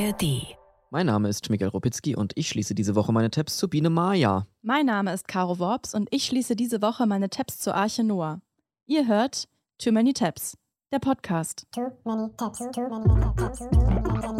ARD. Mein Name ist Miguel Ropitzky und ich schließe diese Woche meine Tabs zu Biene Maya. Mein Name ist Caro Worps und ich schließe diese Woche meine Tabs zur Arche Noah. Ihr hört Too Many Tabs, der Podcast. Too many tabs, too many tabs, too many, many.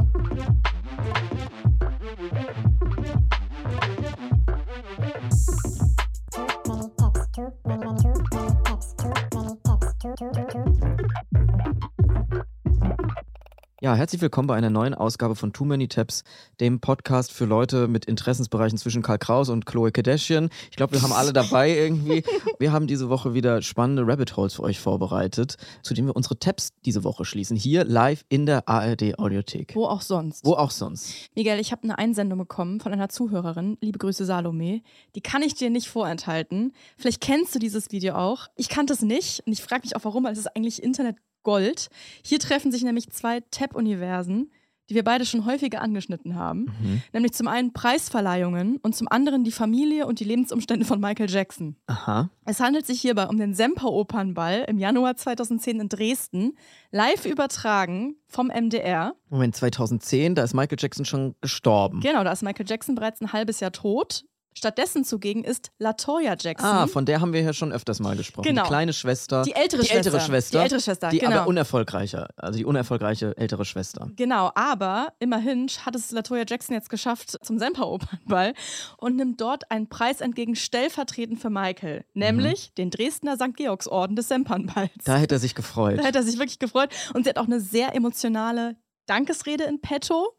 Ja, herzlich willkommen bei einer neuen Ausgabe von Too Many Tabs, dem Podcast für Leute mit Interessensbereichen zwischen Karl Kraus und Chloe Kardashian. Ich glaube, wir haben alle dabei irgendwie. Wir haben diese Woche wieder spannende Rabbit Holes für euch vorbereitet, zu denen wir unsere Tabs diese Woche schließen. Hier live in der ARD Audiothek. Wo auch sonst. Wo auch sonst. Miguel, ich habe eine Einsendung bekommen von einer Zuhörerin. Liebe Grüße, Salome. Die kann ich dir nicht vorenthalten. Vielleicht kennst du dieses Video auch. Ich kannte es nicht und ich frage mich auch warum, weil es ist eigentlich Internet Gold. Hier treffen sich nämlich zwei Tab-Universen, die wir beide schon häufiger angeschnitten haben. Mhm. Nämlich zum einen Preisverleihungen und zum anderen die Familie und die Lebensumstände von Michael Jackson. Aha. Es handelt sich hierbei um den Semper-Opernball im Januar 2010 in Dresden, live übertragen vom MDR. Moment, 2010, da ist Michael Jackson schon gestorben. Genau, da ist Michael Jackson bereits ein halbes Jahr tot. Stattdessen zugegen ist Latoya Jackson. Ah, von der haben wir ja schon öfters mal gesprochen. Genau. Die kleine Schwester. die ältere die Schwester. ältere Schwester. Die ältere Schwester, Die genau. aber unerfolgreicher. Also die unerfolgreiche ältere Schwester. Genau, aber immerhin hat es Latoya Jackson jetzt geschafft zum Semper-Opernball und nimmt dort einen Preis entgegen stellvertretend für Michael, nämlich den Dresdner St. Georgsorden des Sempernballs. Da hätte er sich gefreut. Da hat er sich wirklich gefreut. Und sie hat auch eine sehr emotionale Dankesrede in petto,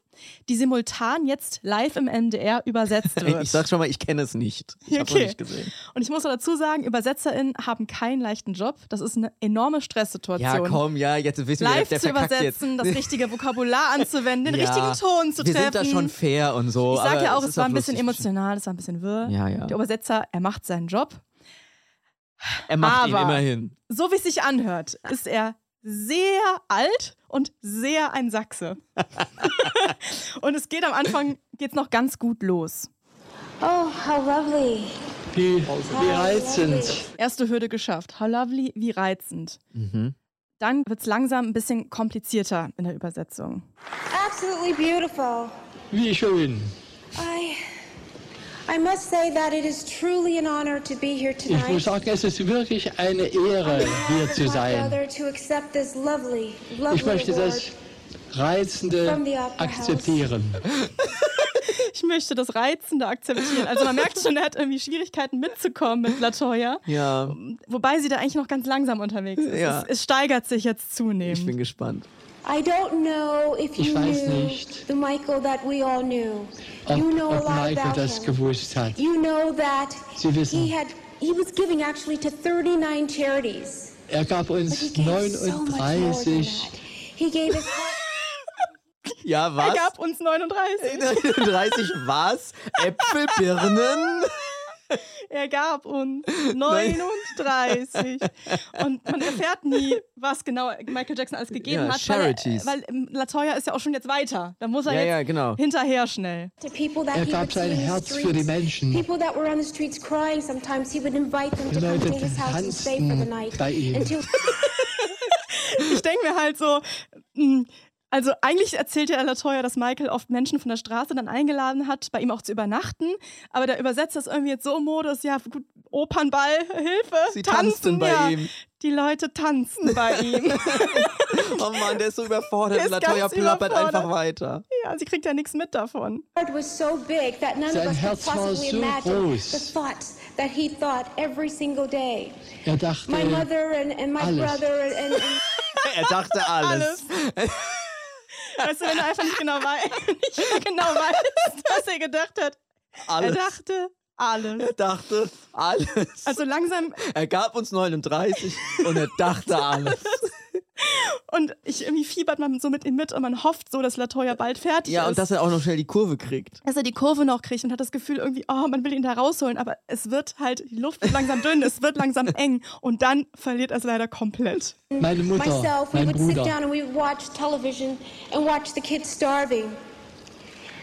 die simultan jetzt live im MDR übersetzt wird. Ich sag schon mal, ich kenne es nicht. Ich habe Okay. nicht gesehen. Und ich muss noch dazu sagen, UbersetzerInnen haben keinen leichten Job. Das ist eine enorme Stresssituation. Ja, komm, ja, jetzt wissen wir, Live der zu verkackt übersetzen, jetzt. das richtige Vokabular anzuwenden, den Ja, richtigen Ton zu wir treffen. sind da schon fair und so. ich sage aber ja auch, es war ein bisschen emotional, es war ein bisschen wirr. Ja, ja. Der Übersetzer, er macht seinen Job. Er macht ihn Aber- immerhin. So wie es sich anhört, ist er sehr alt und sehr ein Sachse. und es geht am Anfang geht's noch ganz gut los. Oh, how lovely. Wie, wie reizend. Erste Hürde geschafft. How lovely, wie reizend. Mhm. Dann wird's langsam ein bisschen komplizierter in der Übersetzung. Absolutely beautiful. Wie schön. I Ich muss sagen, es ist wirklich eine Ehre, hier zu My sein. brother to accept this lovely, lovely Ich möchte das Reizende akzeptieren. Ich möchte das Reizende akzeptieren. Also man merkt schon, er hat irgendwie Schwierigkeiten mitzukommen mit Latoya. Ja, Wobei sie da eigentlich noch ganz langsam unterwegs ist. Ja. Es, es steigert sich jetzt ich zunehmend. bin gespannt. I don't know if Ich you weiß knew nicht. the Michael that we all knew. Ob, you know a ob lot Michael about das him. gewusst hat. You know that Sie wissen. he had he was giving actually to 39 charities. Er gab But he uns gave so much more than 39. that. He gave his heart Ja, Er was? gab uns 39. 30 was? Äpfel, Birnen? Er gab uns 39. Und man erfährt nie, was genau Michael Jackson alles gegeben Ja, hat. Charities. Weil, er, weil ähm, Latoya ist ja auch schon jetzt weiter. Da muss er Ja, jetzt ja, genau. hinterher schnell. to people that Er gab sein Herz streets. für die Menschen. People that were on the streets crying sometimes, he would invite them to come Leute to his house and stay for the night. bei ihm. Until Ich denke mir halt so, mh, also eigentlich erzählt ja Latoya, dass Michael oft Menschen von der Straße dann eingeladen hat, bei ihm auch zu übernachten. Aber der Übersetzer ist irgendwie jetzt so im Modus, ja gut, Opernball, Hilfe, Sie tanzen tanzten bei ja. ihm. Die Leute tanzen bei ihm. Oh Mann, der ist so überfordert. Der ist Latoya plappert überfordert. einfach weiter. ja, sie kriegt ja nichts mit davon. so big Sein Herz war so groß. the thoughts that he thought every single day. Er dachte, My mother and, and my alles. brother and, and, and Er dachte alles. Weißt du, wenn du einfach nicht genau, wei nicht genau weißt, was er gedacht hat. Alles. Er dachte alles. Er dachte alles. Also langsam, er gab uns 39 und er dachte alles. Und ich irgendwie fiebert man so mit ihm mit und man hofft so, dass Latoya bald fertig Ja, ist. und dass er auch noch schnell die Kurve kriegt. dass er die Kurve noch kriegt und hat das Gefühl irgendwie, oh, man will ihn da rausholen, aber es wird halt, die Luft wird langsam dünn, es wird langsam eng und dann verliert er es leider komplett. meine Mutter, myself, we mein would sit Bruder. down and we would watch television and watch the kids starving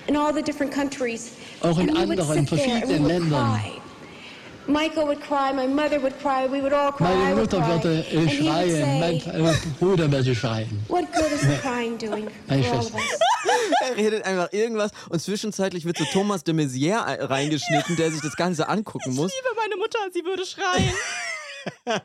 in all the different countries. Auch in anderen, verschiedenen Ländern. cry. Meine would Mutter cry. würde And he would schreien, mein say, Bruder würde schreien. what good is the crying doing Meine Schwester. Er redet einfach irgendwas und zwischenzeitlich wird so Thomas de Maizière ein- reingeschnitten, der sich das Ganze angucken muss. liebe meine Mutter, sie würde schreien.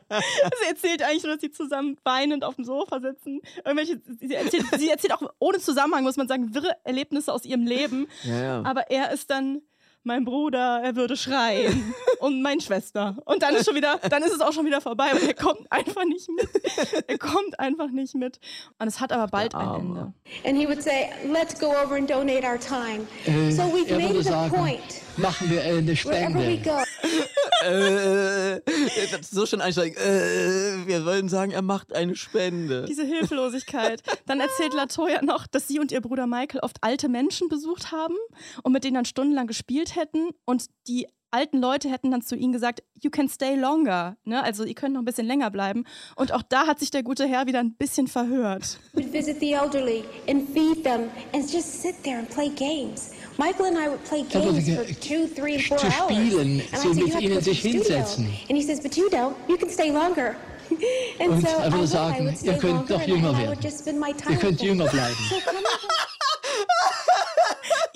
sie erzählt eigentlich nur, dass sie zusammen weinend auf dem Sofa sitzen. Irgendwelche, sie, erzählt, sie erzählt auch ohne Zusammenhang, muss man sagen, wirre Erlebnisse aus ihrem Leben. Ja, ja. Aber er ist dann mein Bruder, er würde schreien. Und meine Schwester. Und dann ist schon wieder, dann ist es auch schon wieder vorbei. Und er kommt einfach nicht mit. Er kommt einfach nicht mit. Und es hat aber bald ein. Ende. And he would say, let's go over and donate our time. Äh, so we've made it a point, machen wir eine wherever we Spende. äh, ist so schon einsteigen. Äh, wir wollen sagen, er macht eine Spende. Diese Hilflosigkeit. Dann erzählt Latoya noch, dass sie und ihr Bruder Michael oft alte Menschen besucht haben und mit denen dann stundenlang gespielt hätten. Und die alten Leute hätten dann zu ihnen gesagt, you can stay longer. Ne? Also ihr könnt noch ein bisschen länger bleiben. Und auch da hat sich der gute Herr wieder ein bisschen verhört. we'd visit the elderly and feed them and just sit there and play games. Michael and I would play Er würde games for ge- two, three, and four zu hours. spielen, and sie I'd say, mit you have to ihnen go to the sich studio. hinsetzen. And he says, but you don't. You can stay longer. and Und so er I würde would, I sagen, would ihr stay könnt longer noch and, jünger and I werden. would just spend my time Ihr könnt with them. jünger bleiben. So come on.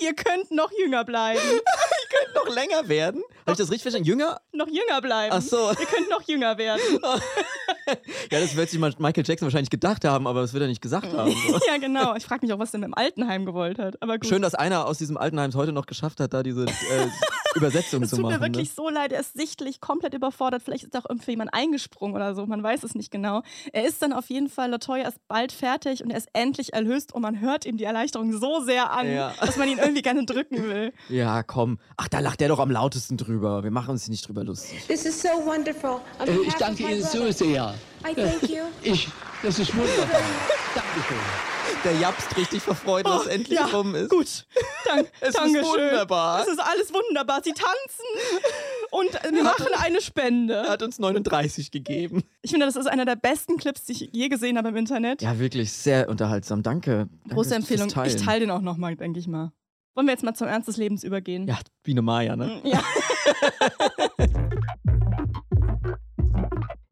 Ihr könnt noch jünger bleiben. Noch länger werden? Habe ich das richtig verstanden? Jünger? noch jünger bleiben. Ach so. Ihr könnt noch jünger werden. Ja, das wird sich Michael Jackson wahrscheinlich gedacht haben, aber das wird er nicht gesagt haben. ja, genau. Ich frage mich auch, was er mit dem Altenheim gewollt hat. Aber gut. Schön, dass einer aus diesem Altenheim es heute noch geschafft hat, da diese äh, Übersetzung Es zu tut machen. mir wirklich ne? so leid, er ist sichtlich komplett überfordert. Vielleicht ist auch irgendwie jemand eingesprungen oder so, man weiß es nicht genau. Er ist dann auf jeden Fall, Latoya ist bald fertig und er ist endlich erlöst und man hört ihm die Erleichterung so sehr an, Ja. dass man ihn irgendwie gerne drücken will. Ja, komm. Ach, da lacht der doch am lautesten drüber. Wir machen uns nicht drüber lustig. This is so wonderful. On Äh, ich danke Ihnen so sehr. I thank you. Ich, das ist wunderbar. Dankeschön. Der japst richtig vor Freude, dass Oh, endlich ja, rum ist. Gut, Dank, Es ist Dankeschön. wunderbar. Es ist alles wunderbar. Sie tanzen und äh, wir machen eine Er Spende. hat uns 39 gegeben. Ich finde, das ist einer der besten Clips, die ich je gesehen habe im Internet. Ja, wirklich sehr unterhaltsam. Danke. Danke Große Empfehlung. Ich teile den auch nochmal, denke ich mal. Wollen wir jetzt mal zum Ernst des Lebens übergehen? Ja, Biene Maya, ne? Ja.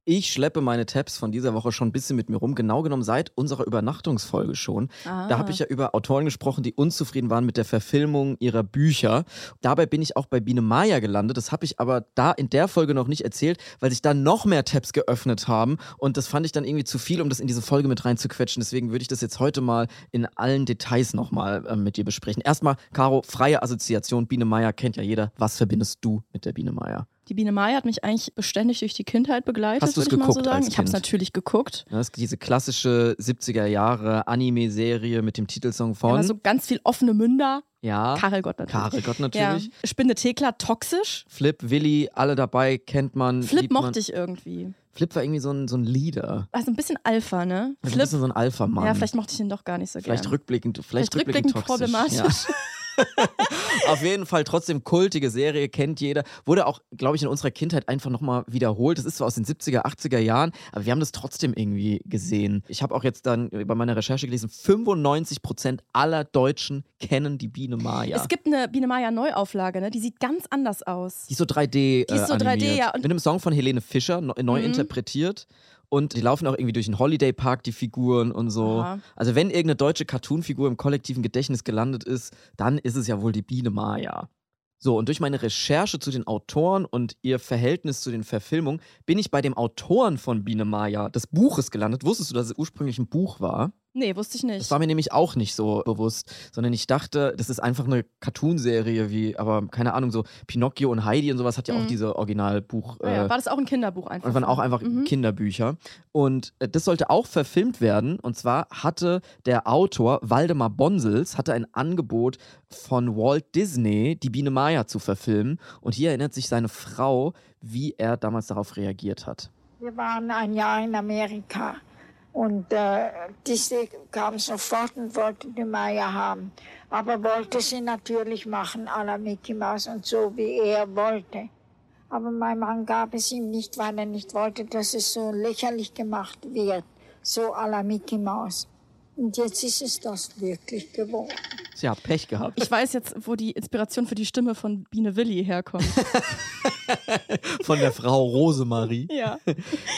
Ich schleppe meine Tabs von dieser Woche schon ein bisschen mit mir rum, genau genommen seit unserer Übernachtungsfolge schon. Ah. Da habe ich ja über Autoren gesprochen, die unzufrieden waren mit der Verfilmung ihrer Bücher. Dabei bin ich auch bei Biene Maya gelandet. Das habe ich aber da in der Folge noch nicht erzählt, weil sich da noch mehr Tabs geöffnet haben. Und das fand ich dann irgendwie zu viel, um das in diese Folge mit reinzuquetschen. Deswegen würde ich das jetzt heute mal in allen Details nochmal äh, mit dir besprechen. Erstmal, Caro, freie Assoziation. Biene Maya kennt ja jeder. Was verbindest du mit der Biene Maya? Die Biene Maya hat mich eigentlich beständig durch die Kindheit begleitet, würde ich mal so geguckt sagen. Ich habe es natürlich geguckt. Das ist diese klassische 70er Jahre Anime-Serie mit dem Titelsong von. Aber so ganz viel offene Münder. ja, Karel Gott natürlich. Karel Gott Ja. natürlich. Spinne Thekla, toxisch. Flip, Willi, alle dabei, kennt man. Flip liebt man. mochte ich irgendwie. Flip war irgendwie so ein, so ein Leader. Also ein bisschen Alpha, ne? Also ein Flip. bisschen so ein Alpha-Mann. Ja, vielleicht mochte ich ihn doch gar nicht so Vielleicht gern. rückblickend, vielleicht, Vielleicht rückblickend toxisch. problematisch. Ja. Auf jeden Fall trotzdem kultige Serie, kennt jeder. Wurde auch, glaube ich, in unserer Kindheit einfach nochmal wiederholt. Das ist zwar aus den 70er, 80er Jahren, aber wir haben das trotzdem irgendwie gesehen. Ich habe auch jetzt dann bei meiner Recherche gelesen, 95% aller Deutschen kennen die Biene Maya. Es gibt eine Biene Maya Neuauflage, ne? Die sieht ganz anders aus. Die ist so 3D. Die ist so äh, 3D, animiert. ja, und- Mit einem Song von Helene Fischer, neu, neu Mhm. interpretiert. Und die laufen auch irgendwie durch den Holiday Park, die Figuren und so. Aha. Also, wenn irgendeine deutsche Cartoon-Figur im kollektiven Gedächtnis gelandet ist, dann ist es ja wohl die Biene Maya. So, und durch meine Recherche zu den Autoren und ihr Verhältnis zu den Verfilmungen bin ich bei dem Autoren von Biene Maya des Buches gelandet. Wusstest du, dass es ursprünglich ein Buch war? Nee, wusste ich nicht. Das war mir nämlich auch nicht so bewusst, sondern ich dachte, das ist einfach eine Cartoonserie wie, aber keine Ahnung, so Pinocchio und Heidi und sowas hat ja auch Mhm. diese Originalbuch. Ah ja, äh, war das auch ein Kinderbuch einfach? und waren auch einfach Mhm. Kinderbücher. Und äh, das sollte auch verfilmt werden. Und zwar hatte der Autor Waldemar Bonsels hatte ein Angebot von Walt Disney, die Biene Maya zu verfilmen. Und hier erinnert sich seine Frau, wie er damals darauf reagiert hat. Wir waren ein Jahr in Amerika und äh, Disney kam sofort und wollte die Maya haben. Aber wollte sie natürlich machen, à la Mickey Mouse und so, wie er wollte. Aber mein Mann gab es ihm nicht, weil er nicht wollte, dass es so lächerlich gemacht wird, so à la Mickey Mouse. Und jetzt ist es das wirklich geworden. Tja, Pech gehabt. Ich weiß jetzt, wo die Inspiration für die Stimme von Biene Willi herkommt. Von der Frau Rosemarie. ja.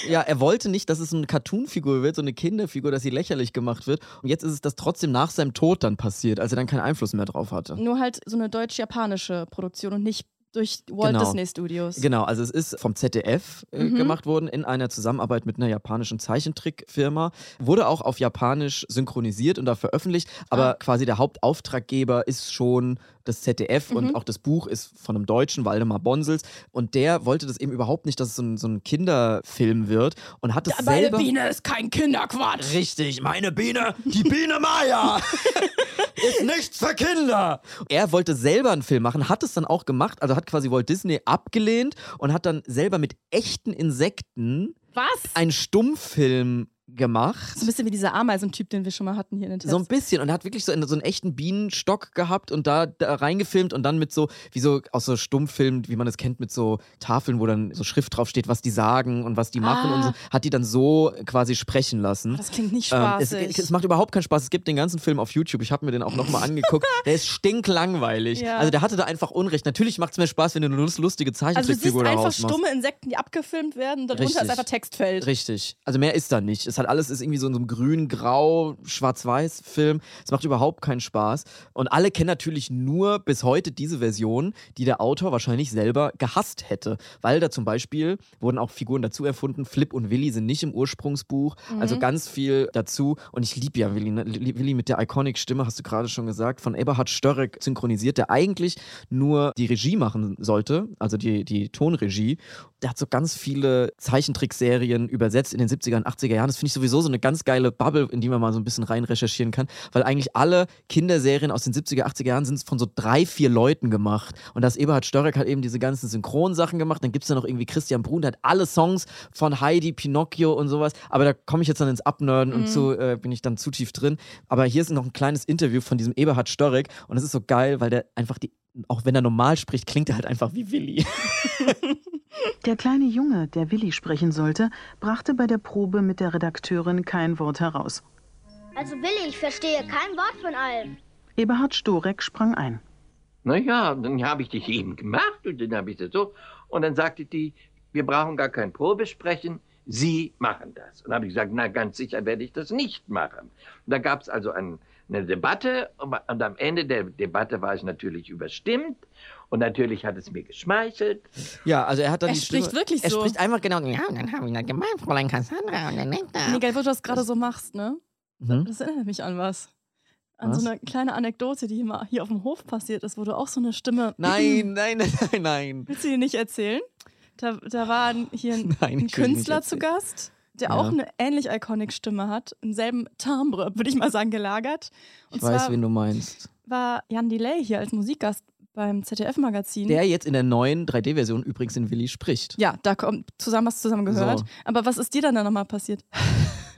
Ja, er wollte nicht, dass es eine Cartoon-Figur wird, so eine Kinderfigur, dass sie lächerlich gemacht wird. Und jetzt ist es das trotzdem nach seinem Tod dann passiert, als er dann keinen Einfluss mehr drauf hatte. Nur halt so eine deutsch-japanische Produktion und nicht durch Walt Genau. Disney Studios. Genau, also es ist vom ZDF äh, Mhm. gemacht worden in einer Zusammenarbeit mit einer japanischen Zeichentrickfirma. Wurde auch auf Japanisch synchronisiert und da veröffentlicht, aber Ah. quasi der Hauptauftraggeber ist schon das ZDF Mhm. und auch das Buch ist von einem Deutschen, Waldemar Bonsels. Und der wollte das eben überhaupt nicht, dass es so ein, so ein Kinderfilm wird und hat es Meine selber... Biene ist kein Kinderquatsch. Richtig, meine Biene, die Biene Maya, ist nichts für Kinder. Er wollte selber einen Film machen, hat es dann auch gemacht, also hat quasi Walt Disney abgelehnt und hat dann selber mit echten Insekten Was? einen Stummfilm gemacht. So ein bisschen wie dieser Ameisentyp, den wir schon mal hatten hier in den Tests. So ein bisschen und hat wirklich so, einen- so einen echten Bienenstock gehabt und da, da reingefilmt und dann mit so, wie so aus so Stummfilmen, wie man es kennt, mit so Tafeln, wo dann so Schrift draufsteht, was die sagen und was die machen und so, Ah. hat die dann so quasi sprechen lassen. das klingt nicht Ähm, es, spaßig. es macht überhaupt keinen Spaß. Es gibt den ganzen Film auf YouTube. Ich habe mir den auch nochmal angeguckt. Der ist stinklangweilig. Ja. Also der hatte da einfach Unrecht. Natürlich macht es mir Spaß, wenn du eine lust- lustige also du siehst Zeichentrickfigur einfach stumme Insekten, die abgefilmt werden, darunter Richtig. ist einfach Textfeld. Richtig. Also mehr ist da nicht. Es hat alles ist irgendwie so in so einem grün, grau, schwarz-weiß Film. Es macht überhaupt keinen Spaß. Und alle kennen natürlich nur bis heute diese Version, die der Autor wahrscheinlich selber gehasst hätte. Weil da zum Beispiel wurden auch Figuren dazu erfunden. Flip und Willy sind nicht im Ursprungsbuch. Also ganz viel dazu. Und ich liebe ja Willy. Ne? Willy mit der Iconic-Stimme, hast du gerade schon gesagt, von Eberhard Störek synchronisiert, der eigentlich nur die Regie machen sollte, also die, die Tonregie. Der hat so ganz viele Zeichentrickserien übersetzt in den 70er und 80er Jahren. Das finde ich sowieso so eine ganz geile Bubble, in die man mal so ein bisschen rein recherchieren kann, weil eigentlich alle Kinderserien aus den 70er, 80er Jahren sind von so drei, vier Leuten gemacht. Und das Eberhard Störek hat eben diese ganzen Synchronsachen gemacht. Dann gibt es da noch irgendwie Christian Brun, der hat alle Songs von Heidi, Pinocchio und sowas. Aber da komme ich jetzt dann ins Abnörden und so äh, bin ich dann zu tief drin. Aber hier ist noch ein kleines Interview von diesem Eberhard Störek und es ist so geil, weil der einfach die, auch wenn er normal spricht, klingt er halt einfach wie Willi. Der kleine Junge, der Willi sprechen sollte, brachte bei der Probe mit der Redakteurin kein Wort heraus. Also Willi, ich verstehe kein Wort von allem. Eberhard Storek sprang ein. Naja, dann habe ich dich eben gemacht und dann habe ich das so. Und dann sagte die, wir brauchen gar kein Probesprechen, Sie machen das. Und dann habe ich gesagt, na ganz sicher werde ich das nicht machen. Und da gab es also ein, eine Debatte und, am Ende der Debatte war ich natürlich überstimmt und natürlich hat es mir geschmeichelt. Ja, also er hat dann Er die spricht Stimme, wirklich er so. spricht einfach genau. Ja, und dann habe ich dann gemeint, Fräulein Cassandra. Und dann denkt er. Geil, wo du das gerade so machst, ne? Mhm. Das erinnert mich an was. An Was? so eine kleine Anekdote, die mal hier auf dem Hof passiert ist, wo du auch so eine Stimme. Nein, nein, nein, nein, nein. Willst du die nicht erzählen? Da, da war ein- hier ein, Nein, ein Künstler zu erzählen. Gast, der Ja. auch eine ähnlich iconic Stimme hat, im selben Timbre, würde ich mal sagen, gelagert. Und Ich weiß, wen du meinst. war Jan Delay hier als Musikgast beim ZDF-Magazin. Der jetzt in der neuen 3D-Version übrigens in Willi spricht. ja, da kommt zusammen was zusammen gehört. So. Aber was ist dir dann da nochmal passiert?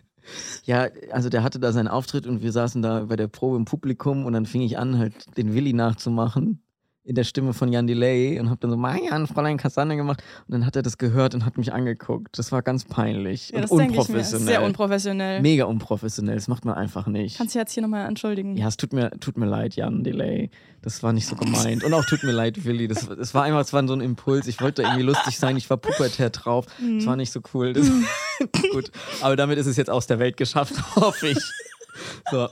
Ja, also der hatte da seinen Auftritt und wir saßen da bei der Probe im Publikum und dann fing ich an, halt den Willi nachzumachen. In der Stimme von Jan Delay und hab dann so Marian, Fräulein Cassandra gemacht und dann hat er das gehört und hat mich angeguckt. Das war ganz peinlich Ja, und das denke ich mir. unprofessionell. Sehr unprofessionell. Mega unprofessionell, das macht man einfach nicht. Kannst du jetzt hier nochmal entschuldigen? Ja, es tut mir, tut mir leid, Jan Delay. Das war nicht so gemeint. Und auch tut mir leid, Willi. Das, das war einfach, es war so ein Impuls. Ich wollte irgendwie lustig sein. Ich war pubertär drauf. Das war nicht so cool. Das, gut. Aber damit ist es jetzt aus der Welt geschafft, hoffe ich. So.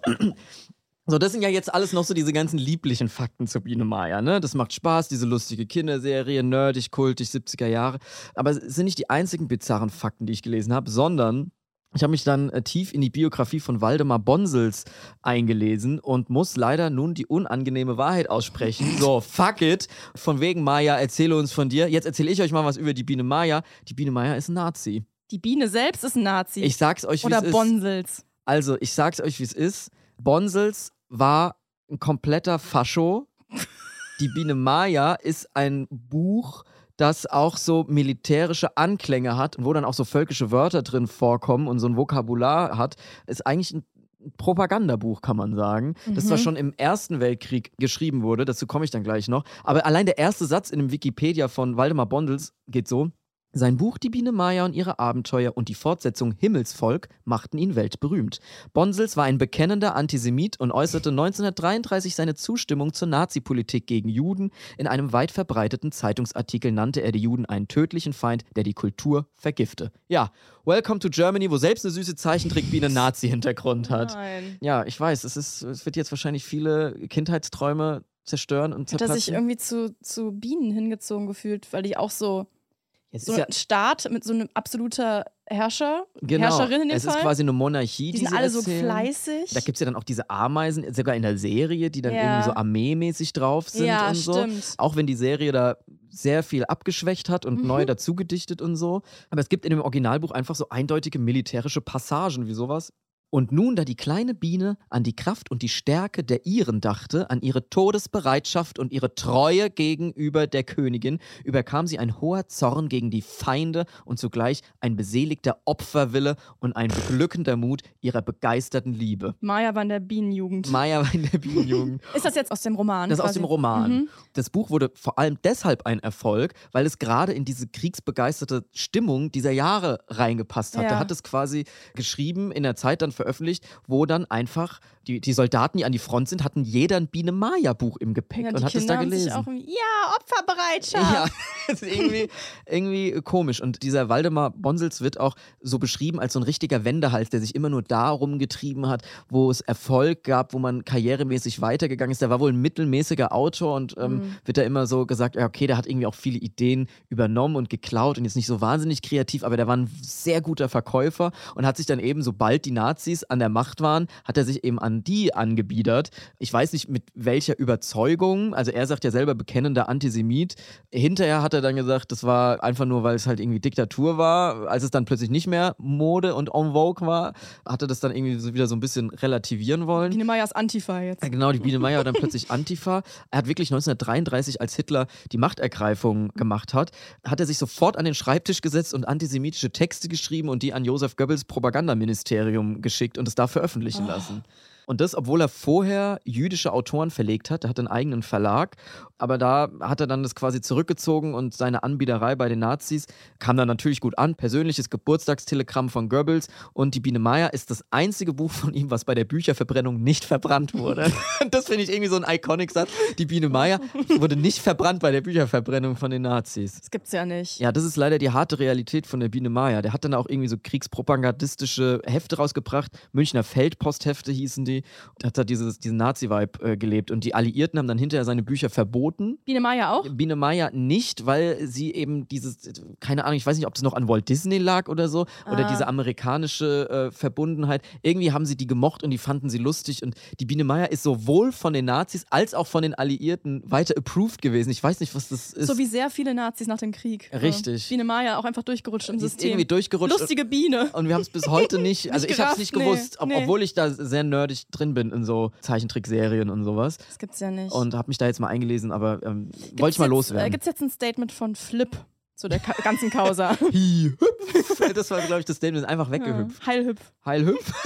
So, das sind ja jetzt alles noch so diese ganzen lieblichen Fakten zur Biene Maya, ne? Das macht Spaß, diese lustige Kinderserie, nerdig, kultig, 70er Jahre. Aber es sind nicht die einzigen bizarren Fakten, die ich gelesen habe, sondern ich habe mich dann äh, tief in die Biografie von Waldemar Bonsels eingelesen und muss leider nun die unangenehme Wahrheit aussprechen. So, fuck it. Von wegen Maya, erzähle uns von dir. Jetzt erzähle ich euch mal was über die Biene Maya. Die Biene Maya ist ein Nazi. Die Biene selbst ist ein Nazi. Ich sag's euch, wie Oder es ist. Bonsels. Also, ich sag's euch, wie es ist. Bonsels war ein kompletter Fascho. Die Biene Maya ist ein Buch, das auch so militärische Anklänge hat wo dann auch so völkische Wörter drin vorkommen und so ein Vokabular hat. Ist eigentlich ein Propagandabuch, kann man sagen. Das zwar Mhm. schon im Ersten Weltkrieg geschrieben wurde, dazu komme ich dann gleich noch. Aber allein der erste Satz in dem Wikipedia von Waldemar Bondels geht so. Sein Buch Die Biene Maya und ihre Abenteuer und die Fortsetzung Himmelsvolk machten ihn weltberühmt. Bonsels war ein bekennender Antisemit und äußerte 1933 seine Zustimmung zur Nazi-Politik gegen Juden. In einem weit verbreiteten Zeitungsartikel nannte er die Juden einen tödlichen Feind, der die Kultur vergifte. Ja, Welcome to Germany, wo selbst eine süße Zeichentrickbiene Nazi-Hintergrund hat. Nein. Ja, ich weiß, es, ist, es wird jetzt wahrscheinlich viele Kindheitsträume zerstören und Hat er zerplatzen. sich irgendwie zu, zu Bienen hingezogen gefühlt, weil die auch so, Jetzt so ist ja, ein Staat mit so einem absoluter Herrscher, genau, Herrscherin in dem es Fall. ist quasi eine Monarchie, die die sind alle so fleißig. Da gibt es ja dann auch diese Ameisen, sogar in der Serie, die dann Ja. irgendwie so armeemäßig drauf sind ja, und so. stimmt. Auch wenn die Serie da sehr viel abgeschwächt hat und Mhm. neu dazugedichtet und so. Aber es gibt in dem Originalbuch einfach so eindeutige militärische Passagen wie sowas. Und nun, da die kleine Biene an die Kraft und die Stärke der Iren dachte, an ihre Todesbereitschaft und ihre Treue gegenüber der Königin, überkam sie ein hoher Zorn gegen die Feinde und zugleich ein beseligter Opferwille und ein beglückender Mut ihrer begeisterten Liebe. Maya war in der Bienenjugend. Maya war in der Bienenjugend. ist das jetzt aus dem Roman? Das ist aus quasi? dem Roman. Mhm. Das Buch wurde vor allem deshalb ein Erfolg, weil es gerade in diese kriegsbegeisterte Stimmung dieser Jahre reingepasst hat. Ja. Da hat es quasi geschrieben, in der Zeit dann veröffentlicht, wo dann einfach die, die Soldaten, die an die Front sind, hatten jeder ein Biene-Maya-Buch im Gepäck Ja, und hat es da gelesen. auch ja, Opferbereitschaft. Ja, das ist irgendwie, irgendwie komisch. Und dieser Waldemar Bonsels wird auch so beschrieben als so ein richtiger Wendehals, der sich immer nur darum getrieben hat, wo es Erfolg gab, wo man karrieremäßig weitergegangen ist. Der war wohl ein mittelmäßiger Autor und ähm, Mhm. wird da immer so gesagt, ja, okay, der hat irgendwie auch viele Ideen übernommen und geklaut und jetzt nicht so wahnsinnig kreativ, aber der war ein sehr guter Verkäufer und hat sich dann eben, sobald die Nazis an der Macht waren, hat er sich eben an die angebiedert. Ich weiß nicht mit welcher Überzeugung, also er sagt ja selber bekennender Antisemit. Hinterher hat er dann gesagt, das war einfach nur, weil es halt irgendwie Diktatur war. Als es dann plötzlich nicht mehr Mode und en vogue war, hat er das dann irgendwie so wieder so ein bisschen relativieren wollen. Biene Maya ist Antifa jetzt. Ja, Genau, die Biene Meier war dann plötzlich Antifa. Er hat wirklich 1933, als Hitler die Machtergreifung gemacht hat, hat er sich sofort an den Schreibtisch gesetzt und antisemitische Texte geschrieben und die an Josef Goebbels Propagandaministerium geschickt und es da veröffentlichen lassen. Und das, obwohl er vorher jüdische Autoren verlegt hat. Er hat einen eigenen Verlag. Aber da hat er dann das quasi zurückgezogen und seine Anbiederei bei den Nazis kam dann natürlich gut an. Persönliches Geburtstagstelegramm von Goebbels. Und die Biene Meier ist das einzige Buch von ihm, was bei der Bücherverbrennung nicht verbrannt wurde. das finde ich irgendwie so ein Iconic-Satz. Die Biene Meier wurde nicht verbrannt bei der Bücherverbrennung von den Nazis. Das gibt's ja nicht. Ja, das ist leider die harte Realität von der Biene Maya. Der hat dann auch irgendwie so kriegspropagandistische Hefte rausgebracht. Münchner Feldposthefte hießen die. Und hat da dieses, diesen Nazi-Vibe äh, gelebt. Und die Alliierten haben dann hinterher seine Bücher verboten. Biene Maya auch? Biene Maya nicht, weil sie eben dieses, keine Ahnung, ich weiß nicht, ob das noch an Walt Disney lag oder so, oder Ah. diese amerikanische äh, Verbundenheit. Irgendwie haben sie die gemocht und die fanden sie lustig. Und die Biene Maya ist sowohl von den Nazis als auch von den Alliierten weiter approved gewesen. Ich weiß nicht, was das ist. So wie sehr viele Nazis nach dem Krieg. Richtig. Biene Maya auch einfach durchgerutscht im Die ist System. irgendwie durchgerutscht. Lustige Biene. Und wir haben es bis heute nicht, also Nicht ich habe es nicht gerafft, nee, gewusst, ob, nee. obwohl ich da sehr nerdig drin bin in so Zeichentrickserien und sowas. Das gibt's ja nicht. Und habe mich da jetzt mal eingelesen, aber ähm, wollte Gibt's ich mal jetzt, Äh, loswerden. Gibt es jetzt ein Statement von Flip zu der Ka ganzen Causa? Das war, glaube ich, das Statement, einfach weggehüpft. Ja. Heilhüpf. Heil hüpf.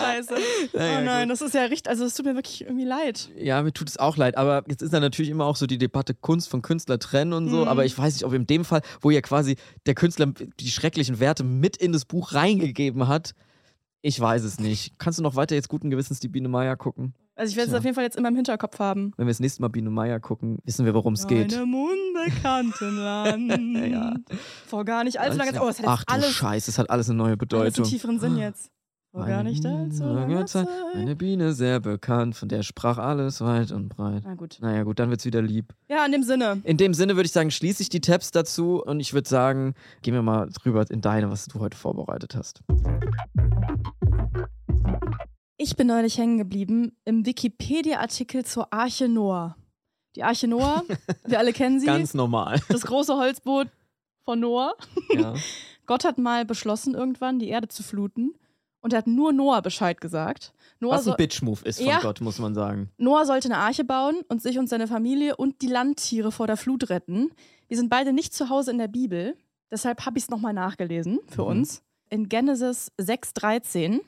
Scheiße. Naja, oh nein, gut. das ist ja richtig, also es tut mir wirklich irgendwie leid. Ja, mir tut es auch leid, aber jetzt ist da natürlich immer auch so die Debatte Kunst von Künstler trennen und so, Mhm. aber ich weiß nicht, ob in dem Fall, wo ja quasi der Künstler die schrecklichen Werte mit in das Buch reingegeben hat, ich weiß es nicht. Kannst du noch weiter jetzt guten Gewissens die Biene Maya gucken? Also ich werde es auf jeden Fall jetzt immer im Hinterkopf haben. Wenn wir das nächste Mal Biene Maya gucken, wissen wir, worum es In geht. einem unbekannten Land. Ja. Vor gar nicht allzu lange Zeit. Oh, es hat Ach jetzt du alles, Scheiße, es hat alles eine neue alles einen Bedeutung. tieferen Sinn jetzt. Vor gar nicht allzu langer Zeit. Eine Biene sehr bekannt, von der sprach alles weit und breit. Na gut. Naja, gut, dann wird's wieder lieb. Ja, in dem Sinne. In dem Sinne würde ich sagen, schließe ich die Tabs dazu und ich würde sagen, gehen wir mal drüber in deine, was du heute vorbereitet hast. Ich bin neulich hängen geblieben im Wikipedia-Artikel zur Arche Noah. Die Arche Noah, wir alle kennen sie. Ganz normal. das große Holzboot von Noah. Ja. Gott hat mal beschlossen, irgendwann die Erde zu fluten. Und er hat nur Noah Bescheid gesagt. Noah, Was ein so Bitch-Move ist von Ja. Gott, muss man sagen. Noah sollte eine Arche bauen und sich und seine Familie und die Landtiere vor der Flut retten. Die sind beide nicht zu Hause in der Bibel. Deshalb habe ich es nochmal nachgelesen für Mhm. uns. In Genesis 6,13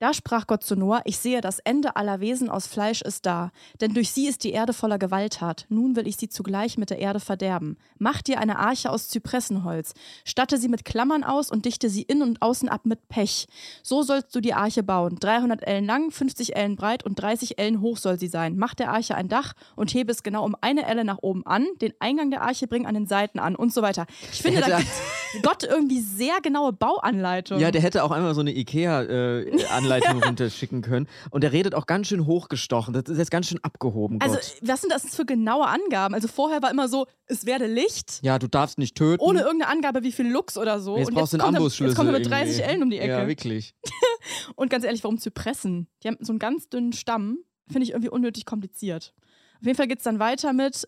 Da sprach Gott zu Noah, ich sehe, das Ende aller Wesen aus Fleisch ist da, denn durch sie ist die Erde voller Gewalttat. Nun will ich sie zugleich mit der Erde verderben. Mach dir eine Arche aus Zypressenholz, statte sie mit Klammern aus und dichte sie innen und außen ab mit Pech. So sollst du die Arche bauen. 300 Ellen lang, 50 Ellen breit und 30 Ellen hoch soll sie sein. Mach der Arche ein Dach und hebe es genau um eine Elle nach oben an. Den Eingang der Arche bring an den Seiten an und so weiter. Ich finde, da Gott irgendwie sehr genaue Bauanleitungen. Ja, der hätte auch einmal so eine Ikea-Anleitung runterschicken können. Und der redet auch ganz schön hochgestochen. Das ist jetzt ganz schön abgehoben, Gott. Also, was sind das für genaue Angaben? Also, vorher war immer so, es werde Licht, ja, du darfst nicht töten. ohne irgendeine Angabe, wie viel Lux oder so. jetzt Und brauchst du einen Ambusschlüssel. Jetzt kommt er mit 30 irgendwie. Ellen um die Ecke. Ja, wirklich. Und ganz ehrlich, warum Zypressen? Die haben so einen ganz dünnen Stamm. Finde ich irgendwie unnötig kompliziert. Auf jeden Fall geht es dann weiter mit.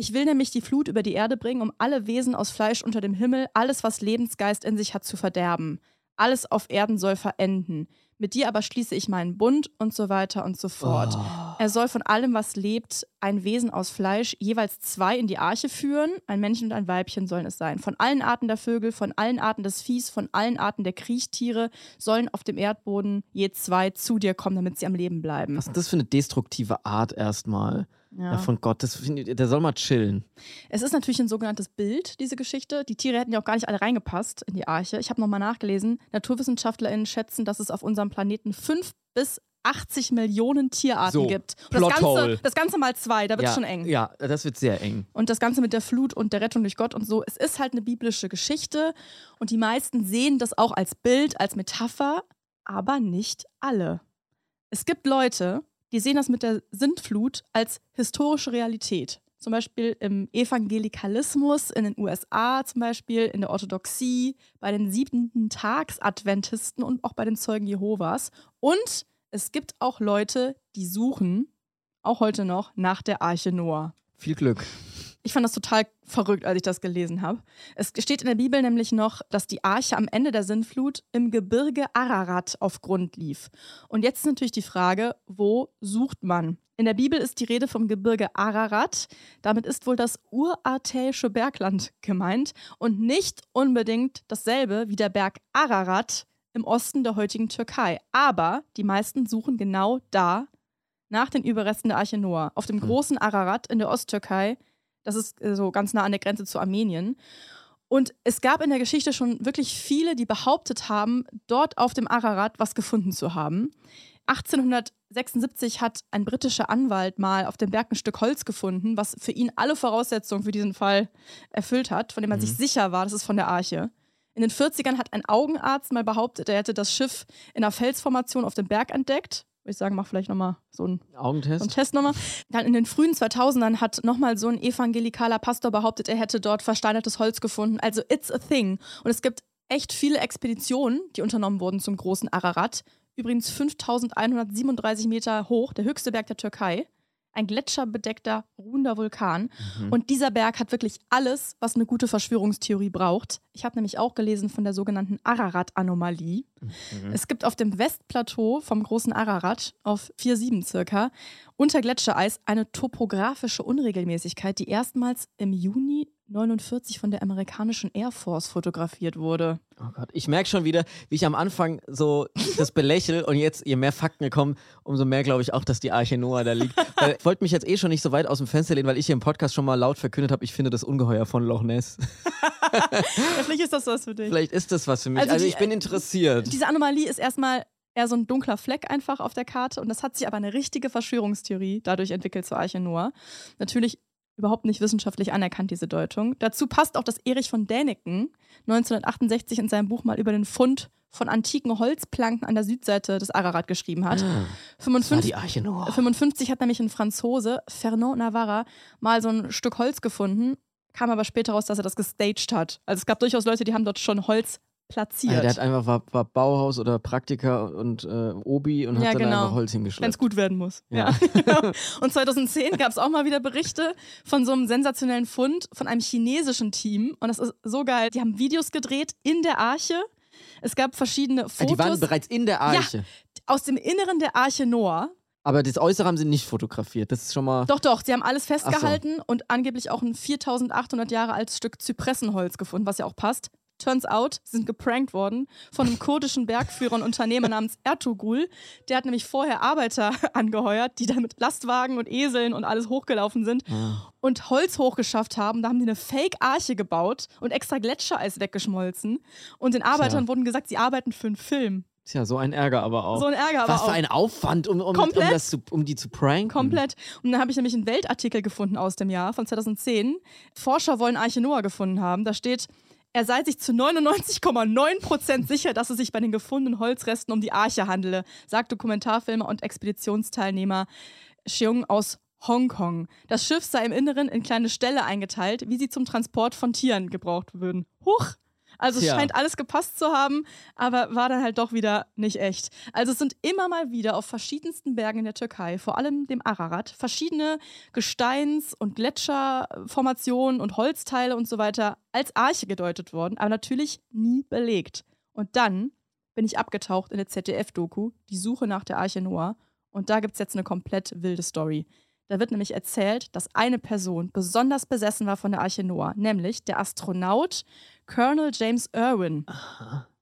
Ich will nämlich die Flut über die Erde bringen, um alle Wesen aus Fleisch unter dem Himmel, alles, was Lebensgeist in sich hat, zu verderben. Alles auf Erden soll verenden. Mit dir aber schließe ich meinen Bund und so weiter und so fort. Oh. Er soll von allem, was lebt, ein Wesen aus Fleisch, jeweils zwei in die Arche führen. Ein Männchen und ein Weibchen sollen es sein. Von allen Arten der Vögel, von allen Arten des Viehs, von allen Arten der Kriechtiere sollen auf dem Erdboden je zwei zu dir kommen, damit sie am Leben bleiben. Was ist das für eine destruktive Art erstmal? Ja. Ja. von Gott, das der soll mal chillen. Es ist natürlich ein sogenanntes Bild, diese Geschichte. Die Tiere hätten ja auch gar nicht alle reingepasst in die Arche. Ich habe nochmal nachgelesen. NaturwissenschaftlerInnen schätzen, dass es auf unserem Planeten fünf bis 80 Millionen Tierarten So, gibt. Und das. Ganze, das Ganze mal zwei, da wird ja, schon eng. Ja, das wird sehr eng. Und das Ganze mit der Flut und der Rettung durch Gott und so. Es ist halt eine biblische Geschichte und die meisten sehen das auch als Bild, als Metapher, aber nicht alle. Es gibt Leute, die sehen das mit der Sintflut als historische Realität. Zum Beispiel im Evangelikalismus in den USA, zum Beispiel in der Orthodoxie, bei den siebenten Tags-Adventisten und auch bei den Zeugen Jehovas. Und es gibt auch Leute, die suchen, auch heute noch, nach der Arche Noah. Viel Glück. Ich fand das total verrückt, als ich das gelesen habe. Es steht in der Bibel nämlich noch, dass die Arche am Ende der Sintflut im Gebirge Ararat auf Grund lief. Und jetzt ist natürlich die Frage, wo sucht man? In der Bibel ist die Rede vom Gebirge Ararat. Damit ist wohl das urartäische Bergland gemeint und nicht unbedingt dasselbe wie der Berg Ararat im Osten der heutigen Türkei. Aber die meisten suchen genau da nach den Überresten der Arche Noah, auf dem großen Ararat in der Osttürkei. Das ist äh, so ganz nah an der Grenze zu Armenien. Und es gab in der Geschichte schon wirklich viele, die behauptet haben, dort auf dem Ararat was gefunden zu haben. 1876 hat ein britischer Anwalt mal auf dem Berg ein Stück Holz gefunden, was für ihn alle Voraussetzungen für diesen Fall erfüllt hat, von dem man Mhm. sich sicher war, das ist von der Arche. In den 40ern hat ein Augenarzt mal behauptet, er hätte das Schiff in einer Felsformation auf dem Berg entdeckt. Würde ich sagen, mach vielleicht nochmal so ein Augentest? so ein Test nochmal. Dann in den frühen 2000ern hat nochmal so ein evangelikaler Pastor behauptet, er hätte dort versteinertes Holz gefunden. Also it's a thing. Und es gibt echt viele Expeditionen, die unternommen wurden zum großen Ararat. Übrigens 5137 Meter hoch, der höchste Berg der Türkei. Ein gletscherbedeckter, ruhender Vulkan. Mhm. Und dieser Berg hat wirklich alles, was eine gute Verschwörungstheorie braucht. Ich habe nämlich auch gelesen von der sogenannten Ararat-Anomalie. Mhm. Es gibt auf dem Westplateau vom großen Ararat auf 4,7 circa unter Gletschereis eine topografische Unregelmäßigkeit, die erstmals im Juni 49 von der amerikanischen Air Force fotografiert wurde. Oh Gott, ich merke schon wieder, wie ich am Anfang so das belächel und jetzt, je mehr Fakten kommen, umso mehr glaube ich auch, dass die Arche Noah da liegt. Ich wollte mich jetzt eh schon nicht so weit aus dem Fenster lehnen, weil ich hier im Podcast schon mal laut verkündet habe, ich finde das Ungeheuer von Loch Ness. Ja, vielleicht ist das was für dich. Vielleicht ist das was für mich. Also Also, die- ich bin interessiert. Diese Anomalie ist erstmal eher so ein dunkler Fleck einfach auf der Karte und das hat sich aber eine richtige Verschwörungstheorie dadurch entwickelt zur Arche Noah. Natürlich überhaupt nicht wissenschaftlich anerkannt, diese Deutung. Dazu passt auch, dass Erich von Däniken 1968 in seinem Buch mal über den Fund von antiken Holzplanken an der Südseite des Ararat geschrieben hat. War 55, die Arche Noah. 55 hat nämlich ein Franzose, Fernand Navarra, mal so ein Stück Holz gefunden, kam aber später raus, dass er das gestaged hat. Also es gab durchaus Leute, die haben dort schon Holz platziert. Ja, der hat einfach war, war Bauhaus oder Praktiker und äh, Obi und hat Ja, dann genau. einfach Holz Wenn hingeschleppt. es gut werden muss. Ja. Ja. genau. Und 2010 gab es auch mal wieder Berichte von so einem sensationellen Fund von einem chinesischen Team. Und das ist so geil. Die haben Videos gedreht in der Arche. Es gab verschiedene Fotos die waren bereits in der Arche. aus dem Inneren der Arche Noah. Aber das Äußere haben sie nicht fotografiert. Das ist schon mal. Doch, doch, sie haben alles festgehalten und angeblich auch ein 4800 Jahre altes Stück Zypressenholz gefunden, was ja auch passt. Turns out, sie sind geprankt worden von einem kurdischen Bergführer und Unternehmer namens Ertugrul. Der hat nämlich vorher Arbeiter angeheuert, die da mit Lastwagen und Eseln und alles hochgelaufen sind Ah. und Holz hochgeschafft haben. Da haben die eine Fake-Arche gebaut und extra Gletschereis weggeschmolzen. Und den Arbeitern Tja. wurden gesagt, sie arbeiten für einen Film. Tja, so ein Ärger aber auch. So ein Ärger aber Was für auch. ein Aufwand, um, um, um, das zu, um die zu pranken. Komplett. Und dann habe ich nämlich einen Weltartikel gefunden aus dem Jahr von 2010. Forscher wollen Arche Noah gefunden haben. Da steht, er sei sich zu 99,9% sicher, dass es sich bei den gefundenen Holzresten um die Arche handele, sagt Dokumentarfilmer und Expeditionsteilnehmer Cheung aus Hongkong. Das Schiff sei im Inneren in kleine Ställe eingeteilt, wie sie zum Transport von Tieren gebraucht würden. Huch! Also es Tja. scheint alles gepasst zu haben, aber war dann halt doch wieder nicht echt. Also es sind immer mal wieder auf verschiedensten Bergen in der Türkei, vor allem dem Ararat, verschiedene Gesteins- und Gletscherformationen und Holzteile und so weiter als Arche gedeutet worden, aber natürlich nie belegt. Und dann bin ich abgetaucht in der ZDF-Doku, die Suche nach der Arche Noah. Und da gibt es jetzt eine komplett wilde Story. Da wird nämlich erzählt, dass eine Person besonders besessen war von der Arche Noah, nämlich der Astronaut Colonel James Irwin.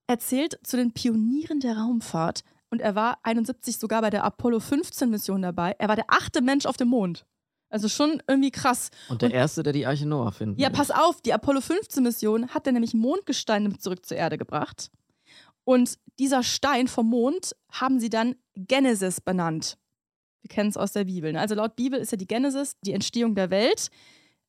Erzählt zu den Pionieren der Raumfahrt und er war 71 sogar bei der Apollo 15 Mission dabei. Er war der achte Mensch auf dem Mond. Also schon irgendwie krass. Und der Erste, der die Arche Noah findet. Ja, pass auf, die Apollo 15 Mission hat er nämlich Mondgesteine zurück zur Erde gebracht. Und dieser Stein vom Mond haben sie dann Genesis benannt. Wir kennen es aus der Bibel. Ne? Also laut Bibel ist ja die Genesis die Entstehung der Welt.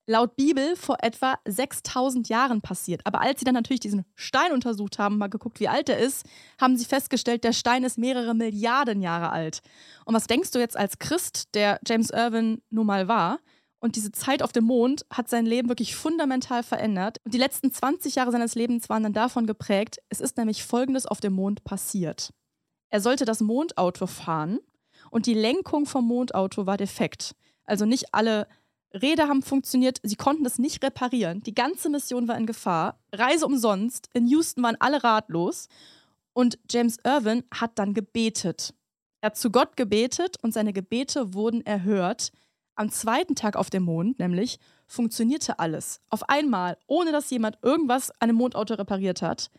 Laut Bibel vor etwa 6000 Jahren passiert. Aber als sie dann natürlich diesen Stein untersucht haben, mal geguckt, wie alt er ist, haben sie festgestellt, der Stein ist mehrere Milliarden Jahre alt. Und was denkst du jetzt als Christ, der James Irwin nun mal war? Und diese Zeit auf dem Mond hat sein Leben wirklich fundamental verändert. Und die letzten 20 Jahre seines Lebens waren dann davon geprägt. Es ist nämlich Folgendes auf dem Mond passiert. Er sollte das Mondauto fahren und die Lenkung vom Mondauto war defekt. Also nicht alle Räder haben funktioniert, sie konnten es nicht reparieren. Die ganze Mission war in Gefahr. Reise umsonst. In Houston waren alle ratlos. Und James Irwin hat dann gebetet. Er hat zu Gott gebetet und seine Gebete wurden erhört. Am zweiten Tag auf dem Mond, nämlich, funktionierte alles. Auf einmal, ohne dass jemand irgendwas an dem Mondauto repariert hat.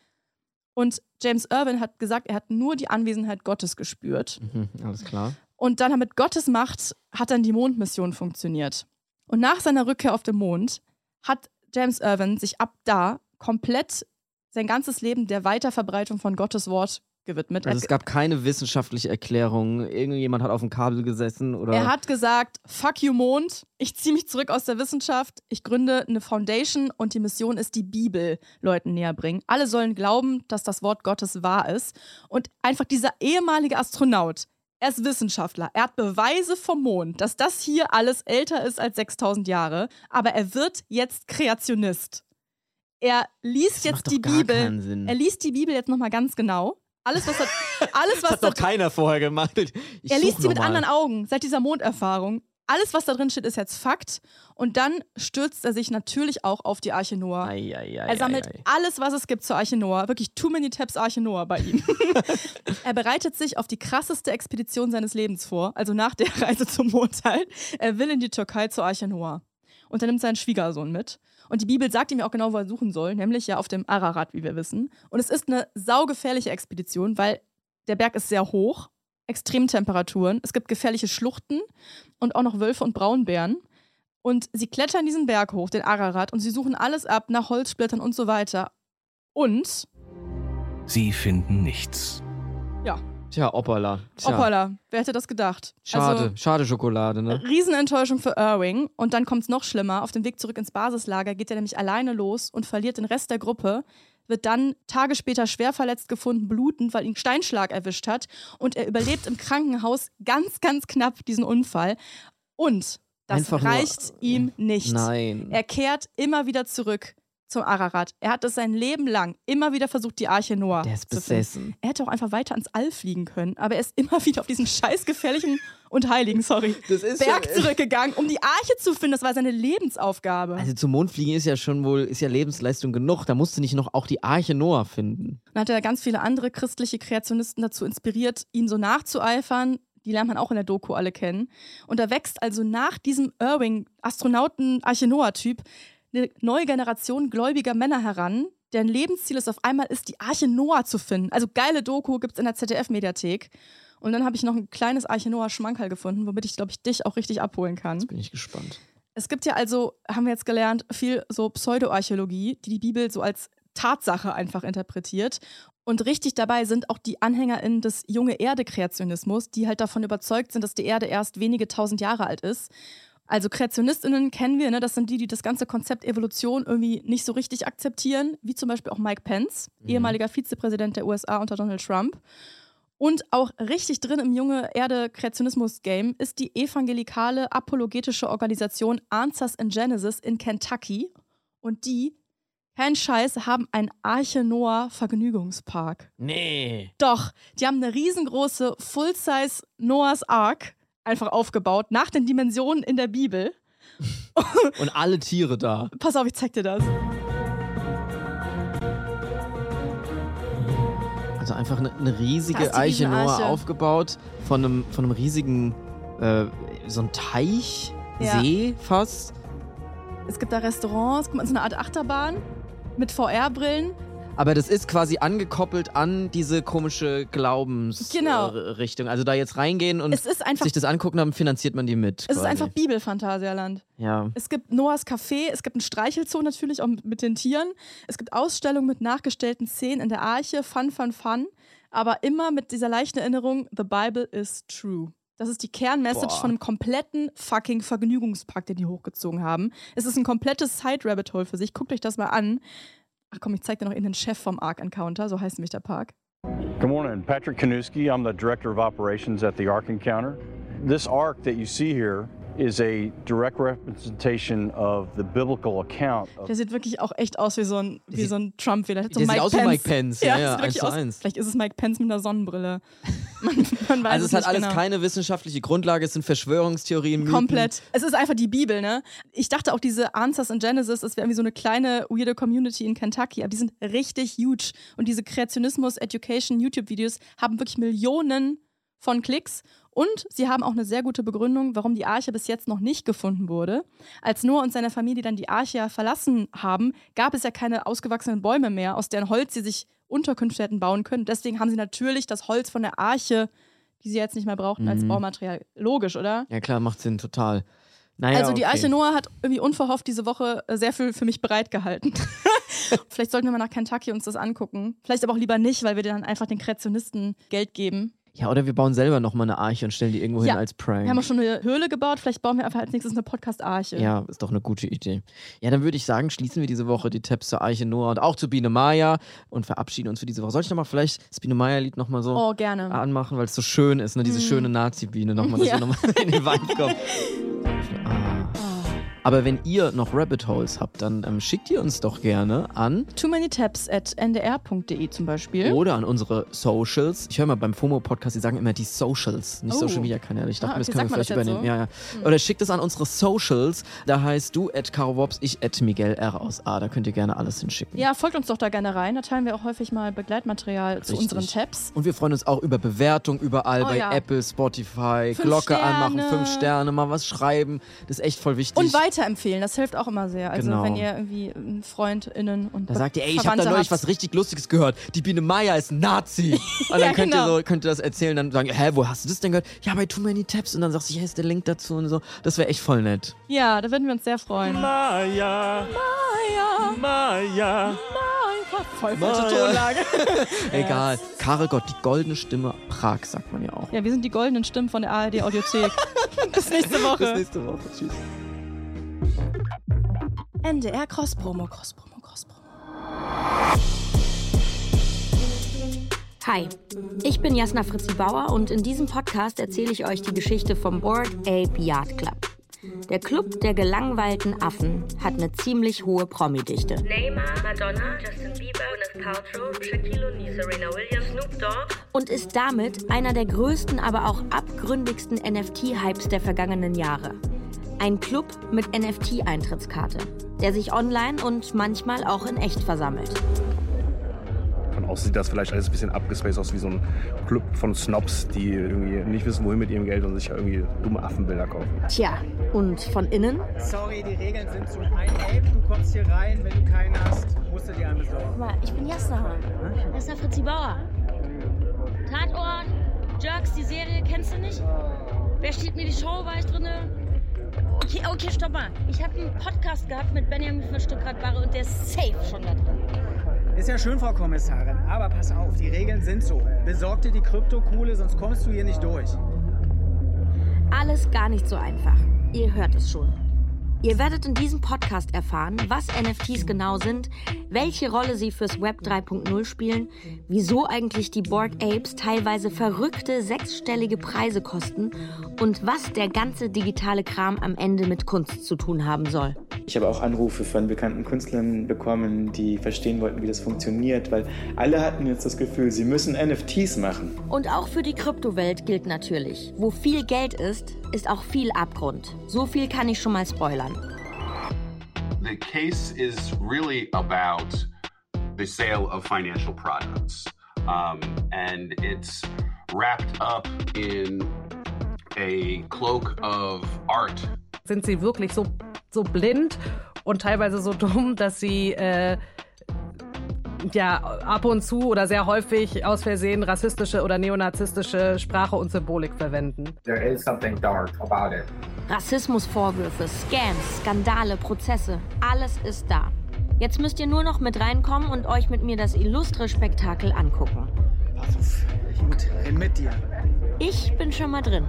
Und James Irwin hat gesagt, er hat nur die Anwesenheit Gottes gespürt. Mhm, alles klar. Und dann mit Gottes Macht hat dann die Mondmission funktioniert. Und nach seiner Rückkehr auf den Mond hat James Irwin sich ab da komplett sein ganzes Leben der Weiterverbreitung von Gottes Wort gewidmet. Also es gab keine wissenschaftliche Erklärung. Irgendjemand hat auf dem Kabel gesessen oder. Er hat gesagt, fuck you Mond, ich ziehe mich zurück aus der Wissenschaft, ich gründe eine Foundation und die Mission ist die Bibel Leuten näher bringen. Alle sollen glauben, dass das Wort Gottes wahr ist. Und einfach dieser ehemalige Astronaut, er ist Wissenschaftler, er hat Beweise vom Mond, dass das hier alles älter ist als 6000 Jahre, aber er wird jetzt Kreationist. Er liest macht jetzt die Bibel. Er liest die Bibel jetzt nochmal ganz genau. Alles, was, er, alles, das was hat da doch keiner vorher gemacht. Ich er liest sie mit mal. anderen Augen seit dieser Monderfahrung. Alles, was da drin steht, ist jetzt Fakt. Und dann stürzt er sich natürlich auch auf die Arche Noah. Ei, ei, ei, Er sammelt alles, was es gibt zur Arche Noah. Wirklich too many tabs Arche Noah bei ihm. er bereitet sich auf die krasseste Expedition seines Lebens vor, also nach der Reise zum Mond halt. Er will in die Türkei zur Arche Noah. Und er nimmt seinen Schwiegersohn mit. Und die Bibel sagt ihm ja auch genau, wo er suchen soll, nämlich ja auf dem Ararat, wie wir wissen. Und es ist eine saugefährliche Expedition, weil der Berg ist sehr hoch, Extremtemperaturen, es gibt gefährliche Schluchten und auch noch Wölfe und Braunbären. Und sie klettern diesen Berg hoch, den Ararat, und sie suchen alles ab nach Holzsplittern und so weiter. Und, Sie finden nichts. ja, Tja, Oppala. Tja. hoppala, wer hätte das gedacht? Schade, Also, schade Schokolade, ne? Riesenenttäuschung für Irving. Und dann kommt es noch schlimmer. Auf dem Weg zurück ins Basislager geht er nämlich alleine los und verliert den Rest der Gruppe. Wird dann Tage später schwer verletzt gefunden, blutend, weil ihn Steinschlag erwischt hat. Und er überlebt im Krankenhaus ganz, ganz knapp diesen Unfall. Und das Einfach nur- reicht ihm nicht. Nein. Er kehrt immer wieder zurück zum Ararat. Er hat es sein Leben lang immer wieder versucht, die Arche Noah Der ist zu finden. besessen. Er hätte auch einfach weiter ans All fliegen können, aber er ist immer wieder auf diesen scheiß gefährlichen und heiligen, sorry, Das ist Berg schon- zurückgegangen, um die Arche zu finden. Das war seine Lebensaufgabe. Also zum Mond fliegen ist ja schon wohl, ist ja Lebensleistung genug. Da musst du nicht noch auch die Arche Noah finden. Dann hat er ganz viele andere christliche Kreationisten dazu inspiriert, ihn so nachzueifern. Die lernt man auch in der Doku alle kennen. Und da wächst also nach diesem Irving, Astronauten, Arche Noah-Typ, eine neue Generation gläubiger Männer heran, deren Lebensziel es auf einmal ist, die Arche Noah zu finden. Also geile Doku gibt's in der ZDF-Mediathek. Und dann habe ich noch ein kleines Arche Noah-Schmankerl gefunden, womit ich, glaube ich, dich auch richtig abholen kann. Jetzt bin ich gespannt. Es gibt ja also, haben wir jetzt gelernt, viel so Pseudoarchäologie, die die Bibel so als Tatsache einfach interpretiert. Und richtig dabei sind auch die AnhängerInnen des junge Erde-Kreationismus, die halt davon überzeugt sind, dass die Erde erst wenige tausend Jahre alt ist. Also KreationistInnen kennen wir, ne? das sind die, die das ganze Konzept Evolution irgendwie nicht so richtig akzeptieren, wie zum Beispiel auch Mike Pence, Mhm. ehemaliger Vizepräsident der USA unter Donald Trump. Und auch richtig drin im junge Erde-Kreationismus-Game ist die evangelikale apologetische Organisation Answers in Genesis in Kentucky. Und die, kein Scheiß, haben einen Arche Noah Vergnügungspark. Nee. Doch, die haben eine riesengroße Full-Size Noahs Ark einfach aufgebaut, nach den Dimensionen in der Bibel. Und alle Tiere da. Pass auf, ich zeig dir das. Also einfach eine, eine riesige Eiche Noah aufgebaut von einem, von einem riesigen, äh, so ein Teich, Ja. See fast. Es gibt da Restaurants, guck mal, so eine Art Achterbahn mit VR-Brillen. Aber das ist quasi angekoppelt an diese komische Glaubensrichtung. Genau. Äh, also da jetzt reingehen und Es ist einfach, sich das angucken, dann finanziert man die mit. es ist quasi. einfach Bibelphantasialand. Ja. Es gibt Noahs Café, es gibt einen Streichelzoo natürlich auch mit, den Tieren. Es gibt Ausstellungen mit nachgestellten Szenen in der Arche, Fun, Fun, Fun. Aber immer mit dieser leichten Erinnerung, the Bible is true. Das ist die Kernmessage von einem kompletten fucking Vergnügungspark, den die hochgezogen haben. Es ist ein komplettes Side-Rabbit-Hole für sich. Guckt euch das mal an. Ach komm, ich zeig dir noch in den Chef vom Ark Encounter, so heißt nämlich der Park. Good morning, Patrick Kanuski. I'm the Director of Operations at the Ark Encounter. This ark that you see here is a direct representation of the biblical account of Der sieht wirklich auch echt aus wie so ein, wie so ein Trump-Wähler. So der sieht Mike aus wie Pence. Mike Pence, ja, Ja, ja, sieht aus. eins. Vielleicht ist es Mike Pence mit einer Sonnenbrille. Man, man weiß Also es hat nicht alles genau. keine wissenschaftliche Grundlage, es sind Verschwörungstheorien, Mythen. Komplett. Es ist einfach die Bibel, ne? Ich dachte auch, diese Answers in Genesis, das wäre irgendwie so eine kleine, weirde Community in Kentucky, aber die sind richtig huge. Und diese Kreationismus-Education-YouTube-Videos haben wirklich Millionen von Klicks. Und sie haben auch eine sehr gute Begründung, warum die Arche bis jetzt noch nicht gefunden wurde. Als Noah und seine Familie dann die Arche ja verlassen haben, gab es ja keine ausgewachsenen Bäume mehr, aus deren Holz sie sich Unterkünfte hätten bauen können. Deswegen haben sie natürlich das Holz von der Arche, die sie jetzt nicht mehr brauchten, als Mhm. Baumaterial. Logisch, oder? Ja klar, macht Sinn, total. Naja, also die okay. Arche Noah hat irgendwie unverhofft diese Woche äh, sehr viel für mich bereitgehalten. Vielleicht sollten wir mal nach Kentucky uns das angucken. Vielleicht aber auch lieber nicht, weil wir dann einfach den Kreationisten Geld geben. Ja, oder wir bauen selber nochmal eine Arche und stellen die irgendwo Ja, hin als Prank. Wir haben auch schon eine Höhle gebaut, vielleicht bauen wir einfach als nächstes eine Podcast-Arche. Ja, ist doch eine gute Idee. Ja, dann würde ich sagen, schließen wir diese Woche die Tabs zur Eiche Noah und auch zu Biene Maya und verabschieden uns für diese Woche. Soll ich nochmal vielleicht das Biene Maya-Lied nochmal so Oh, gerne. anmachen, weil es so schön ist, ne? Diese Mm. schöne Nazi-Biene nochmal, dass Ja. wir nochmal in den Vibe kommen. Ah. Aber wenn ihr noch Rabbit Holes habt, dann ähm, schickt ihr uns doch gerne an Too many tabs at ndr.de zum Beispiel. oder an unsere Socials. Ich höre mal beim FOMO-Podcast, die sagen immer die Socials, nicht Oh. Social Media Kanäle. Ich dachte, Ah, mir, das okay, können wir vielleicht übernehmen. so? Ja, ja. Oder schickt es an unsere Socials. Da heißt du at Caro Wops, ich at Miguel R aus A. Da könnt ihr gerne alles hinschicken. Ja, folgt uns doch da gerne rein. Da teilen wir auch häufig mal Begleitmaterial zu Richtig. unseren Tabs. Und wir freuen uns auch über Bewertung überall Oh bei ja. Apple, Spotify, Fünf Glocke Sterne. anmachen, fünf Sterne, mal was schreiben. Das ist echt voll wichtig. Und weiterempfehlen, das hilft auch immer sehr. Also Genau. wenn ihr irgendwie ähm, FreundInnen und Da sagt ihr, ey, ich habe da neulich habt. was richtig Lustiges gehört. Die Biene Maya ist ein Nazi. Und dann Ja, könnt, genau. ihr so, könnt ihr das erzählen, dann sagen, hä, wo hast du das denn gehört? Ja, bei Too Many Tabs. Und dann sagst du, hier ist der Link dazu und so. Das wäre echt voll nett. Ja, da würden wir uns sehr freuen. Maya, Maya, Maya. Maya. Voll falsche Maya. Tonlage. Egal. Karel Gott, die goldene Stimme Prag, sagt man ja auch. Ja, wir sind die goldenen Stimmen von der ARD Audiothek. Bis nächste Woche. Bis nächste Woche. Tschüss. NDR Cross Promo, Cross Promo, Cross Promo. Hi, ich bin Jasna Fritzi Bauer und in diesem Podcast erzähle ich euch die Geschichte vom Board Ape Yard Club. Der Club der gelangweilten Affen hat eine ziemlich hohe Promi-Dichte. Neymar, Madonna, Justin Bieber, Gwyneth Paltrow, Shaquille O'Neal, Serena Williams, Snoop Dogg. Und ist damit einer der größten, aber auch abgründigsten NFT-Hypes der vergangenen Jahre. Ein Club mit NFT-Eintrittskarte, der sich online und manchmal auch in echt versammelt. Von sieht das vielleicht alles ein bisschen abgespaced aus, wie so ein Club von Snobs, die irgendwie nicht wissen, wohin mit ihrem Geld und sich irgendwie dumme Affenbilder kaufen. Tja, und von innen? Sorry, die Regeln sind so. Ein Ape, du kommst hier rein, wenn du keinen hast, musst du dir einen besorgen. Guck mal, ich bin Jasna. Jasna Fritzi Bauer. Tatort, Jerks, die Serie, kennst du nicht? Wer steht mir die Show? War ich drinne? Okay, okay, stopp mal. Ich habe einen Podcast gehabt mit Benjamin von Stuttgart-Barre und der ist safe schon da drin. Ist ja schön, Frau Kommissarin, aber pass auf, die Regeln sind so. Besorg dir die Kryptokohle, sonst kommst du hier nicht durch. Alles gar nicht so einfach. Ihr hört es schon. Ihr werdet in diesem Podcast erfahren, was NFTs genau sind, welche Rolle sie fürs Web 3.0 spielen, wieso eigentlich die Bored Apes teilweise verrückte sechsstellige Preise kosten und was der ganze digitale Kram am Ende mit Kunst zu tun haben soll. Ich habe auch Anrufe von bekannten Künstlern bekommen, die verstehen wollten, wie das funktioniert, weil alle hatten jetzt das Gefühl, sie müssen NFTs machen. Und auch für die Kryptowelt gilt natürlich, wo viel Geld ist, ist auch viel Abgrund. So viel kann ich schon mal spoilern. The case is really about the sale of financial products. Um, and it's wrapped up in a cloak of art. Sind sie wirklich so, so blind und teilweise so dumm, dass sie äh, ja ab und zu oder sehr häufig aus Versehen rassistische oder neonazistische Sprache und Symbolik verwenden? There is something dark about it. Rassismusvorwürfe, Scams, Skandale, Prozesse, alles ist da. Jetzt müsst ihr nur noch mit reinkommen und euch mit mir das illustre Spektakel angucken. Gut, renn mit dir. Ich bin schon mal drin.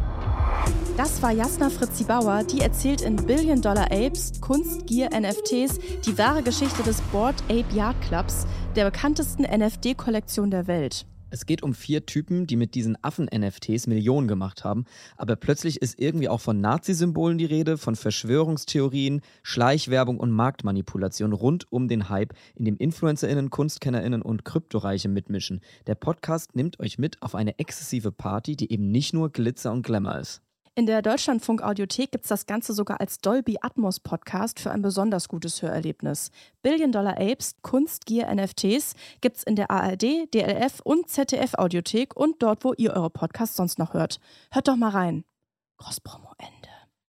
Das war Jasna Fritzi Bauer, die erzählt in Billion Dollar Apes, Kunst, Gier, NFTs die wahre Geschichte des Board Ape Yard Clubs, der bekanntesten NFT-Kollektion der Welt. Es geht um vier Typen, die mit diesen Affen-NFTs Millionen gemacht haben. Aber plötzlich ist irgendwie auch von Nazi-Symbolen die Rede, von Verschwörungstheorien, Schleichwerbung und Marktmanipulation rund um den Hype, in dem InfluencerInnen, KunstkennerInnen und Kryptoreiche mitmischen. Der Podcast nimmt euch mit auf eine exzessive Party, die eben nicht nur Glitzer und Glamour ist. In der Deutschlandfunk Audiothek gibt es das Ganze sogar als Dolby Atmos Podcast für ein besonders gutes Hörerlebnis. Billion Dollar Apes, Kunst, Gier, NFTs gibt's in der ARD, DLF und ZDF Audiothek und dort, wo ihr eure Podcasts sonst noch hört. Hört doch mal rein. Cross-Promo.